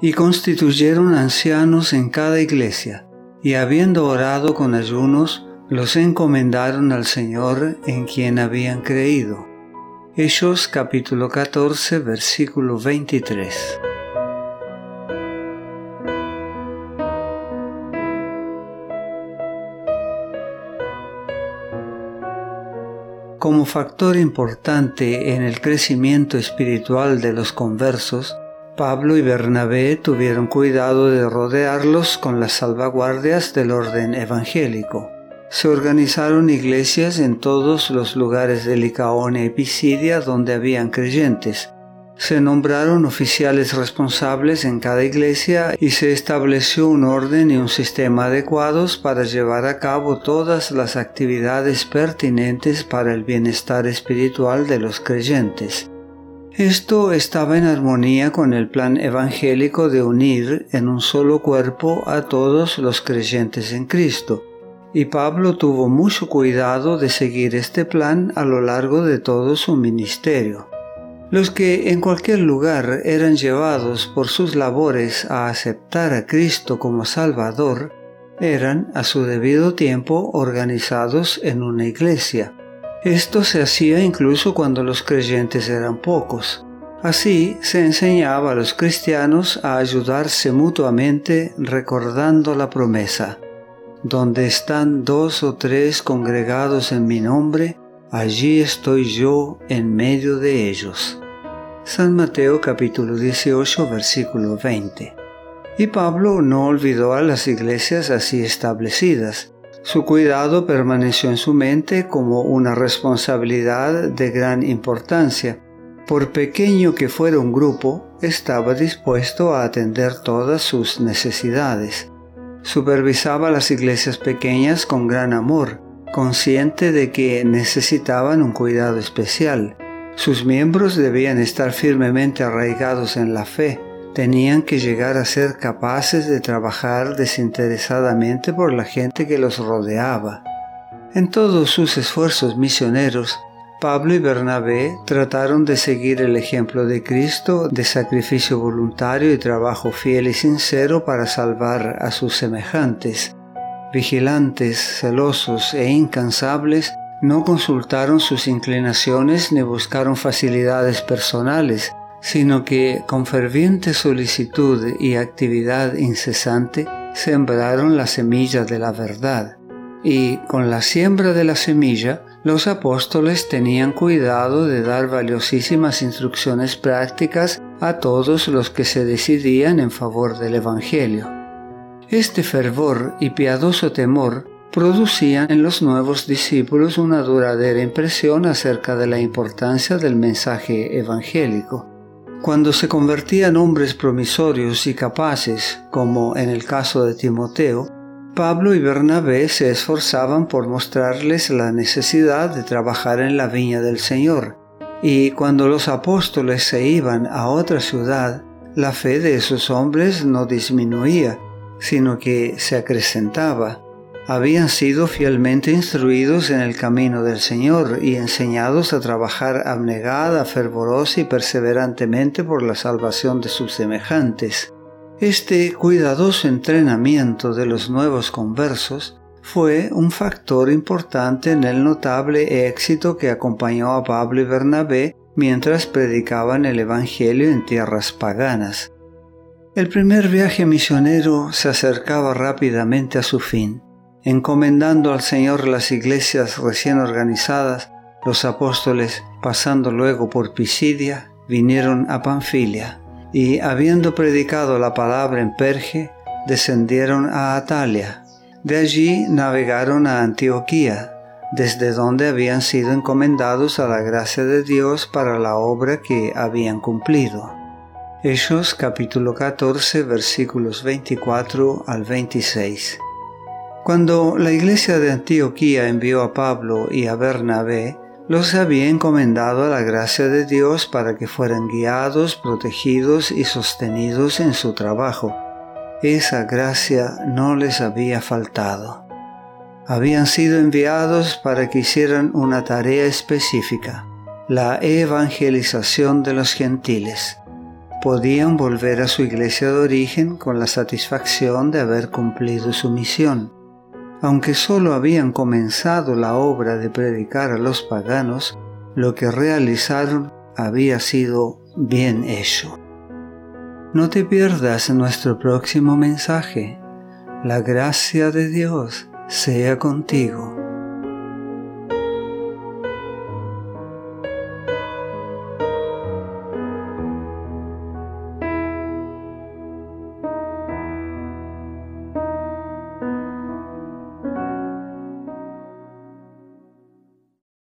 y constituyeron ancianos en cada iglesia, y habiendo orado con ayunos, los encomendaron al Señor en quien habían creído. Hechos capítulo 14 versículo 23. Como factor importante en el crecimiento espiritual de los conversos, Pablo y Bernabé tuvieron cuidado de rodearlos con las salvaguardias del orden evangélico. Se organizaron iglesias en todos los lugares de Licaonia y Pisidia donde habían creyentes. Se nombraron oficiales responsables en cada iglesia y se estableció un orden y un sistema adecuados para llevar a cabo todas las actividades pertinentes para el bienestar espiritual de los creyentes. Esto estaba en armonía con el plan evangélico de unir en un solo cuerpo a todos los creyentes en Cristo, y Pablo tuvo mucho cuidado de seguir este plan a lo largo de todo su ministerio. Los que en cualquier lugar eran llevados por sus labores a aceptar a Cristo como Salvador, eran a su debido tiempo organizados en una iglesia, esto se hacía incluso cuando los creyentes eran pocos. Así se enseñaba a los cristianos a ayudarse mutuamente recordando la promesa. Donde están dos o tres congregados en mi nombre, allí estoy yo en medio de ellos. San Mateo capítulo 18 versículo 20. Y Pablo no olvidó a las iglesias así establecidas, su cuidado permaneció en su mente como una responsabilidad de gran importancia. Por pequeño que fuera un grupo, estaba dispuesto a atender todas sus necesidades. Supervisaba las iglesias pequeñas con gran amor, consciente de que necesitaban un cuidado especial. Sus miembros debían estar firmemente arraigados en la fe, tenían que llegar a ser capaces de trabajar desinteresadamente por la gente que los rodeaba. En todos sus esfuerzos misioneros, Pablo y Bernabé trataron de seguir el ejemplo de Cristo de sacrificio voluntario y trabajo fiel y sincero para salvar a sus semejantes. Vigilantes, celosos e incansables, no consultaron sus inclinaciones ni buscaron facilidades personales, sino que con ferviente solicitud y actividad incesante sembraron la semilla de la verdad. Y con la siembra de la semilla, los apóstoles tenían cuidado de dar valiosísimas instrucciones prácticas a todos los que se decidían en favor del Evangelio. Este fervor y piadoso temor producían en los nuevos discípulos una duradera impresión acerca de la importancia del mensaje evangélico. Cuando se convertían hombres promisorios y capaces, como en el caso de Timoteo, Pablo y Bernabé se esforzaban por mostrarles la necesidad de trabajar en la viña del Señor, y cuando los apóstoles se iban a otra ciudad, la fe de esos hombres no disminuía, sino que se acrecentaba habían sido fielmente instruidos en el camino del Señor y enseñados a trabajar abnegada, fervorosa y perseverantemente por la salvación de sus semejantes. Este cuidadoso entrenamiento de los nuevos conversos fue un factor importante en el notable éxito que acompañó a Pablo y Bernabé mientras predicaban el Evangelio en tierras paganas. El primer viaje misionero se acercaba rápidamente a su fin encomendando al Señor las iglesias recién organizadas, los apóstoles, pasando luego por Pisidia, vinieron a Panfilia, y habiendo predicado la palabra en Perge, descendieron a Atalia. De allí navegaron a Antioquía, desde donde habían sido encomendados a la gracia de Dios para la obra que habían cumplido. Hechos capítulo 14 versículos 24 al 26. Cuando la iglesia de Antioquía envió a Pablo y a Bernabé, los había encomendado a la gracia de Dios para que fueran guiados, protegidos y sostenidos en su trabajo. Esa gracia no les había faltado. Habían sido enviados para que hicieran una tarea específica, la evangelización de los gentiles. podían volver a su iglesia de origen con la satisfacción de haber cumplido su misión. Aunque solo habían comenzado la obra de predicar a los paganos, lo que realizaron había sido bien hecho. No te pierdas nuestro próximo mensaje. La gracia de Dios sea contigo.